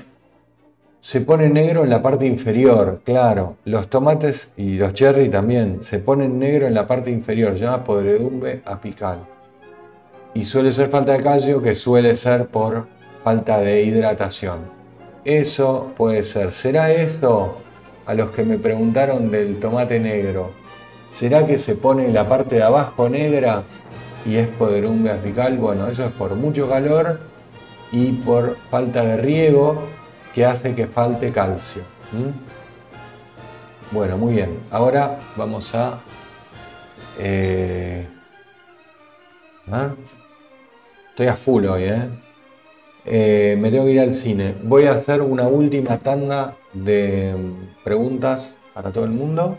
Se pone negro en la parte inferior, claro. Los tomates y los cherry también se ponen negro en la parte inferior, llama podredumbre apical. Y suele ser falta de calcio que suele ser por falta de hidratación. Eso puede ser. ¿Será eso a los que me preguntaron del tomate negro? ¿Será que se pone la parte de abajo negra y es podredumbre apical? Bueno, eso es por mucho calor y por falta de riego que hace que falte calcio. Bueno, muy bien. Ahora vamos a... Eh, Estoy a full hoy, ¿eh? ¿eh? Me tengo que ir al cine. Voy a hacer una última tanda de preguntas para todo el mundo.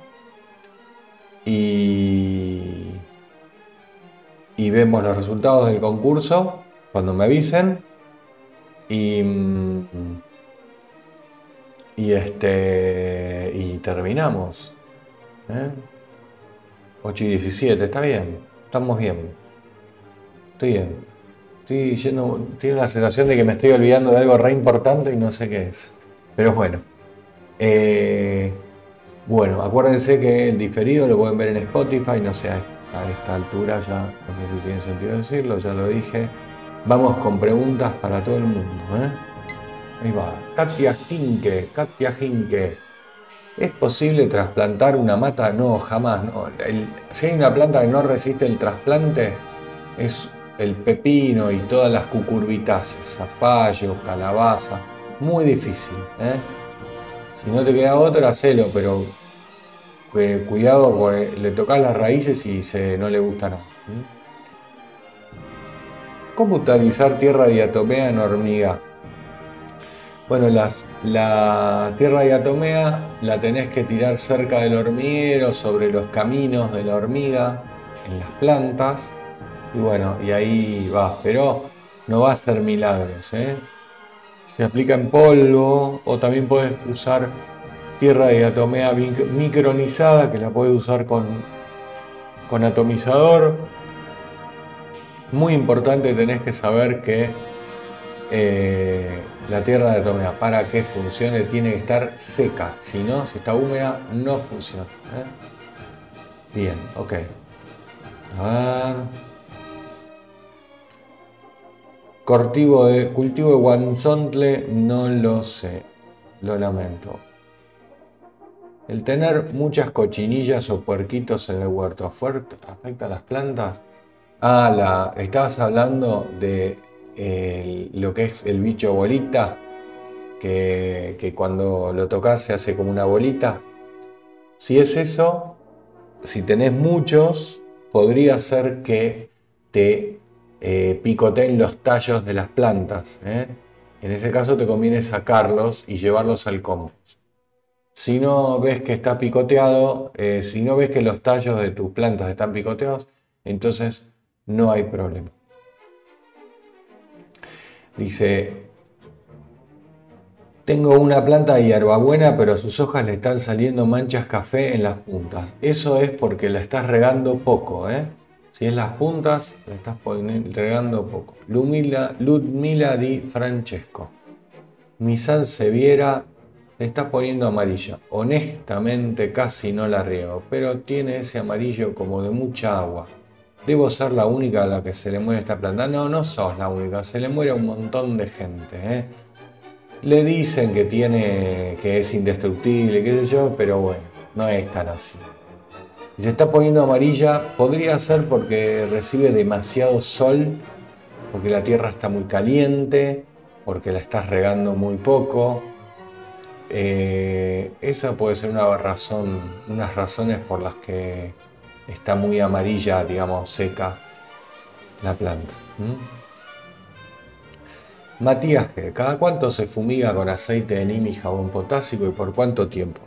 Y, y vemos los resultados del concurso cuando me avisen. Y, y este y terminamos. 8 ¿eh? y 17, está bien, estamos bien. Estoy bien. Estoy diciendo, tiene la sensación de que me estoy olvidando de algo re importante y no sé qué es. Pero bueno. Eh, bueno, acuérdense que el diferido lo pueden ver en Spotify, no sé, a esta altura ya, no sé si tiene sentido decirlo, ya lo dije. Vamos con preguntas para todo el mundo. ¿eh? Ahí va. Katia Jinke, Katia Jinke. ¿Es posible trasplantar una mata? No, jamás. No. si hay una planta que no resiste el trasplante, es el pepino y todas las cucurbitáceas, zapallo, calabaza. Muy difícil. ¿eh? Si no te queda otra, hacelo, pero cuidado porque le tocas las raíces y no le gusta nada. ¿Cómo utilizar tierra diatomea en hormiga? Bueno, las, la tierra diatomea la tenés que tirar cerca del hormiguero, sobre los caminos de la hormiga, en las plantas. Y bueno, y ahí va. Pero no va a ser milagros. ¿eh? Se aplica en polvo o también puedes usar tierra diatomea micronizada que la puedes usar con, con atomizador muy importante tenés que saber que eh, la tierra de atomea para que funcione tiene que estar seca. Si no, si está húmeda, no funciona. ¿eh? Bien, ok. A ver. Cultivo de, cultivo de guanzontle, no lo sé. Lo lamento. El tener muchas cochinillas o puerquitos en el huerto afecta a las plantas. Ah, la, estabas hablando de lo que es el bicho bolita, que, cuando lo tocas se hace como una bolita. Si es eso, si tenés muchos, podría ser que te eh, picoteen los tallos de las plantas. ¿eh? En ese caso te conviene sacarlos y llevarlos al compost. Si no ves que está picoteado, eh, si no ves que los tallos de tus plantas están picoteados, entonces no hay problema. Dice, tengo una planta de hierbabuena, pero a sus hojas le están saliendo manchas café en las puntas. Eso es porque la estás regando poco, ¿eh? Si es las puntas, la estás regando poco. Ludmila, Di Francesco. Mi Seviera se está poniendo amarilla. Honestamente casi no la riego, pero tiene ese amarillo como de mucha agua. ¿Debo ser la única a la que se le muere esta planta? No, no sos la única, se le muere un montón de gente. ¿eh? Le dicen que tiene, que es indestructible, qué sé yo, pero bueno, no es tan así. Le está poniendo amarilla, podría ser porque recibe demasiado sol, porque la tierra está muy caliente, porque la estás regando muy poco. Eh, esa puede ser una razón, unas razones por las que está muy amarilla, digamos, seca la planta. Matías ¿cada cuánto se fumiga con aceite de neem y jabón potásico y por cuánto tiempo?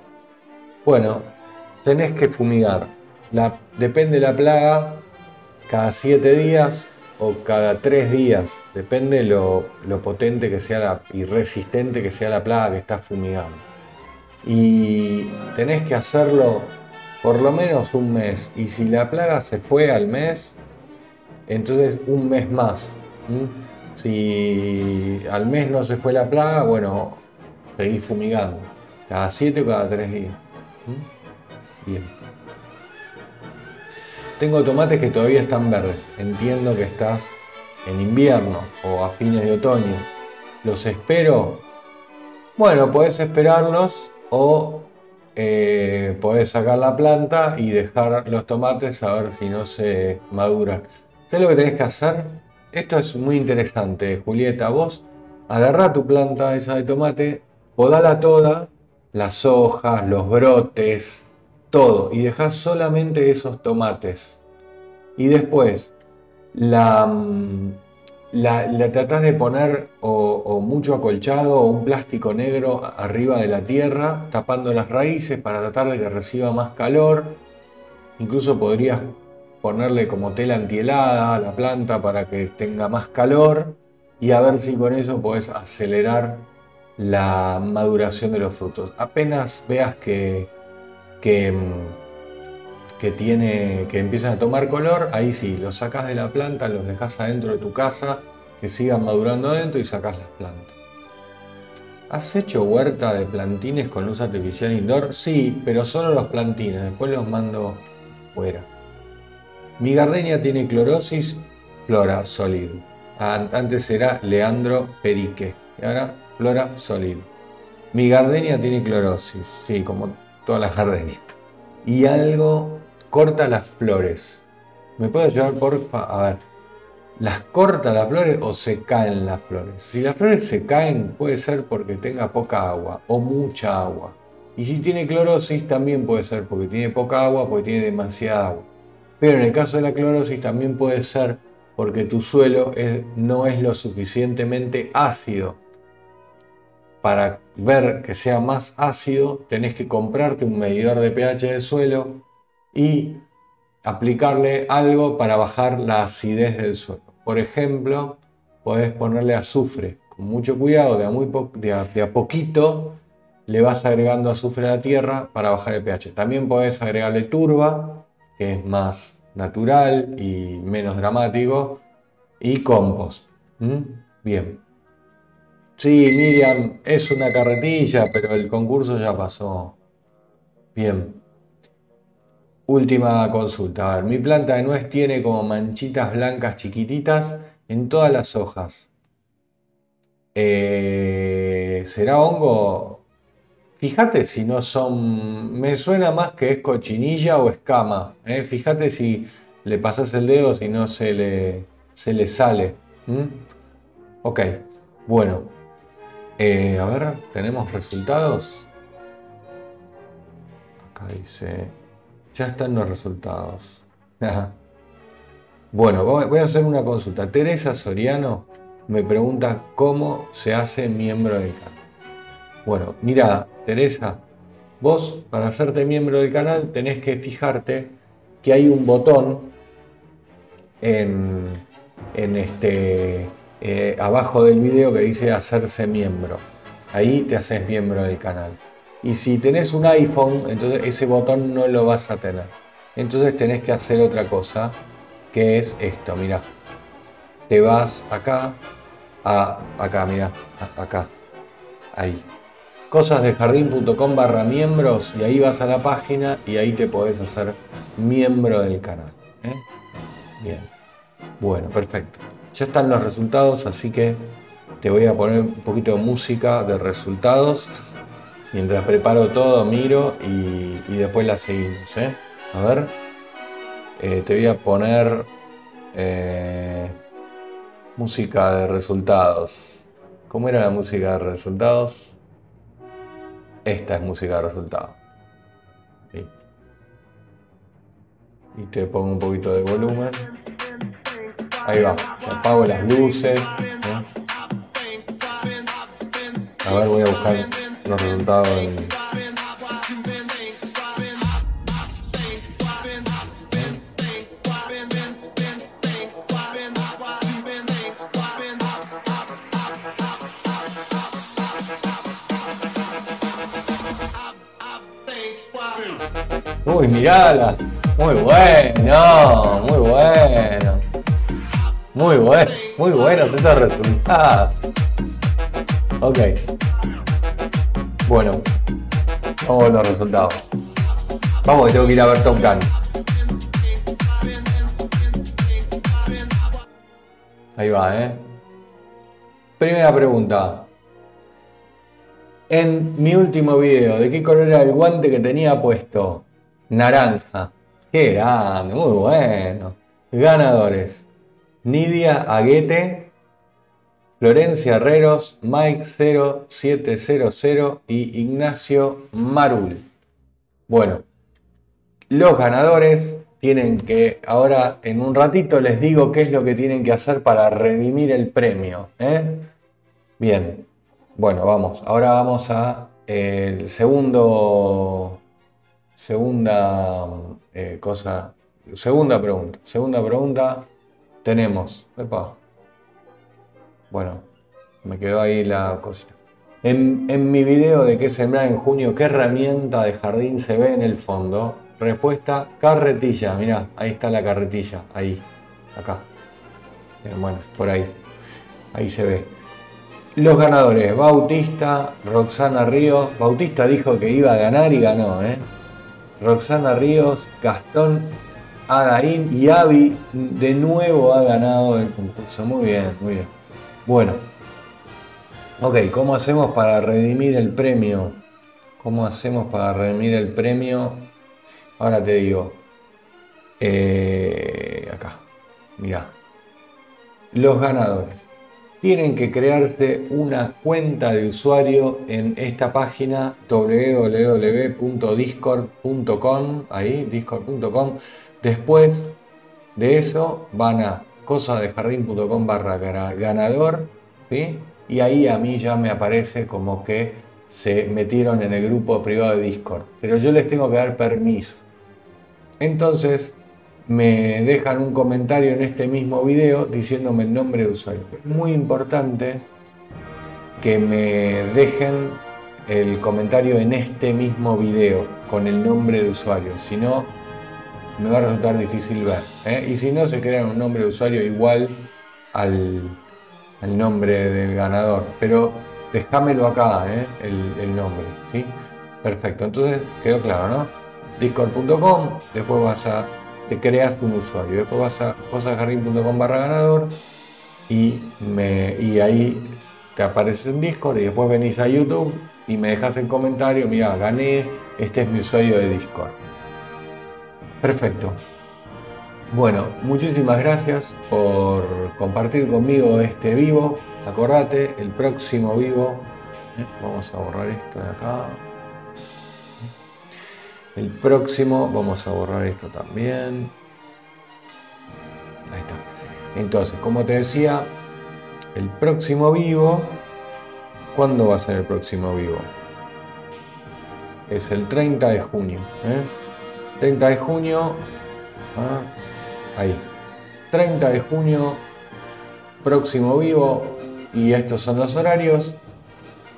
Bueno, tenés que fumigar. La, depende de la plaga, cada 7 días o cada 3 días. Depende lo, lo potente que sea la, y resistente que sea la plaga que estás fumigando. Y tenés que hacerlo por lo menos un mes. Y si la plaga se fue al mes, entonces un mes más. Si al mes no se fue la plaga, bueno, seguís fumigando. Cada 7 o cada 3 días. Bien. Tengo tomates que todavía están verdes. Entiendo que estás en invierno o a fines de otoño. ¿Los espero? Bueno, puedes esperarlos o eh, podés sacar la planta y dejar los tomates a ver si no se maduran. ¿Sabes lo que tenés que hacer? Esto es muy interesante, Julieta. Vos agarrá tu planta esa de tomate, podala toda, las hojas, los brotes, todo, y dejas solamente esos tomates. Y después la, mm, la, tratás de poner o, mucho acolchado o un plástico negro arriba de la tierra, tapando las raíces para tratar de que reciba más calor. Incluso podrías ponerle como tela antihelada a la planta para que tenga más calor y a ver si con eso podés acelerar la maduración de los frutos. Apenas veas que, que, mm, que, tiene, que empiezan a tomar color, ahí sí, los sacas de la planta, los dejas adentro de tu casa, que sigan madurando adentro y sacas las plantas. ¿Has hecho huerta de plantines con luz artificial indoor? Sí, pero solo los plantines, después los mando fuera. Mi gardenia tiene clorosis, flora solid. Antes era Leandro Perique y ahora flora solid. Mi gardenia tiene clorosis, sí, como todas las gardenias. Y algo corta las flores. ¿Me puedo llevar porfa? A ver, ¿las corta las flores o se caen las flores? Si las flores se caen, puede ser porque tenga poca agua o mucha agua. Y si tiene clorosis, también puede ser porque tiene poca agua, porque tiene demasiada agua. Pero en el caso de la clorosis, también puede ser porque tu suelo no es lo suficientemente ácido para ver que sea más ácido, tenés que comprarte un medidor de pH del suelo y aplicarle algo para bajar la acidez del suelo. Por ejemplo, podés ponerle azufre. Con mucho cuidado, de a, muy de a poquito, le vas agregando azufre a la tierra para bajar el pH. También podés agregarle turba, que es más natural y menos dramático, y compost. Bien. Sí, Miriam, es una carretilla, pero el concurso ya pasó. Bien. Última consulta. A ver, mi planta de nuez tiene como manchitas blancas chiquititas en todas las hojas. Eh, ¿Será hongo? Fíjate si no son. Me suena más que es cochinilla o escama. ¿eh? Fíjate si le pasas el dedo, si no se le, se le sale. Ok, bueno, eh, a ver, ¿tenemos resultados? Acá dice, ya están los resultados. Bueno, voy a hacer una consulta. Teresa Soriano me pregunta cómo se hace miembro del canal. Bueno, mira, Teresa, vos para hacerte miembro del canal tenés que fijarte que hay un botón en, en este eh, abajo del video que dice hacerse miembro. Ahí te haces miembro del canal. Y si tenés un iPhone, entonces ese botón no lo vas a tener. Entonces tenés que hacer otra cosa, que es esto, mira. Te vas acá, a, acá, mira, acá, ahí. Cosasdejardín.com barra miembros y ahí vas a la página y ahí te podés hacer miembro del canal. ¿eh? Bien. Bueno, perfecto. Ya están los resultados, así que te voy a poner un poquito de música de resultados. Mientras preparo todo, miro y, después la seguimos. ¿eh? A ver, eh, te voy a poner eh, música de resultados. ¿Cómo era la música de resultados? Esta es música de resultados. Y te pongo un poquito de volumen. Ahí va, apago las luces. A ver, voy a buscar los resultados Uy, mirala. Muy bueno, muy bueno. Muy bueno, muy buenos esos resultados. Ok. Bueno, vamos a los resultados. Vamos, tengo que ir a ver Tom Gun. Ahí va, ¿eh? Primera pregunta. En mi último video, ¿de qué color era el guante que tenía puesto? Naranja. Qué grande, muy bueno. Ganadores. Nidia Aguete, Florencia Herreros, Mike 0700 y Ignacio Marul. Bueno, los ganadores tienen que, ahora en un ratito les digo qué es lo que tienen que hacer para redimir el premio. ¿eh? Bien, bueno, vamos, ahora vamos a el segundo, segunda eh, cosa, segunda pregunta, segunda pregunta tenemos, bueno, me quedó ahí la cosita. En, en mi video de qué sembrar en junio, ¿qué herramienta de jardín se ve en el fondo? Respuesta, carretilla. Mirá, ahí está la carretilla. Ahí, acá. bueno, por ahí. Ahí se ve. Los ganadores, Bautista, Roxana Ríos. Bautista dijo que iba a ganar y ganó, ¿eh? Roxana Ríos, Gastón Adaín y Avi de nuevo ha ganado el concurso. Muy bien, muy bien. Bueno. Ok, ¿cómo hacemos para redimir el premio? ¿Cómo hacemos para redimir el premio? Ahora te digo, eh, acá, mira, los ganadores tienen que crearse una cuenta de usuario en esta página www.discord.com, ahí, discord.com. Después de eso van a cosadejardín.com barra ganador, y ahí a mí ya me aparece como que se metieron en el grupo privado de Discord. Pero yo les tengo que dar permiso. Entonces me dejan un comentario en este mismo video diciéndome el nombre de usuario. Muy importante que me dejen el comentario en este mismo video con el nombre de usuario, si no me va a resultar difícil ver. ¿eh? Y si no, se crean un nombre de usuario igual al, nombre del ganador. Pero déjamelo acá, ¿eh? el, el nombre. ¿sí? Perfecto, entonces quedó claro, ¿no? discord.com, después vas a, te creas un usuario, después vas a cosasjardín.com barra ganador y, me, y ahí te apareces en Discord y después venís a YouTube y me dejas en comentario, mira, gané, este es mi usuario de Discord. Perfecto. Bueno, muchísimas gracias por compartir conmigo este vivo. Acordate, el próximo vivo, ¿eh? vamos a borrar esto de acá. El próximo, vamos a borrar esto también. Ahí está. Entonces, como te decía, el próximo vivo, ¿cuándo va a ser el próximo vivo? Es el 30 de junio. 30 ¿eh? de junio, ah, ahí. 30 de junio, próximo vivo, y estos son los horarios.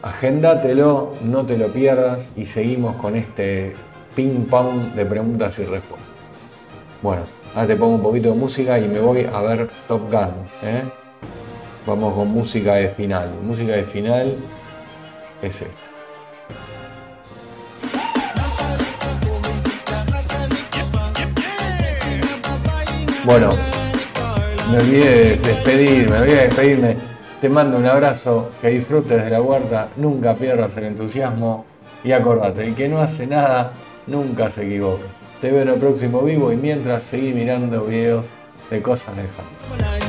Agéndatelo, no te lo pierdas y seguimos con este ping pong de preguntas y respuestas. Bueno, ahora te pongo un poquito de música y me voy a ver Top Gun. ¿eh? Vamos con música de final. Música de final es esta. Bueno, me olvidé de despedirme, me de despedirme. Te mando un abrazo, que disfrutes de la huerta, nunca pierdas el entusiasmo y acordate, el que no hace nada nunca se equivoca. Te veo en el próximo vivo y mientras seguí mirando videos de cosas lejanas.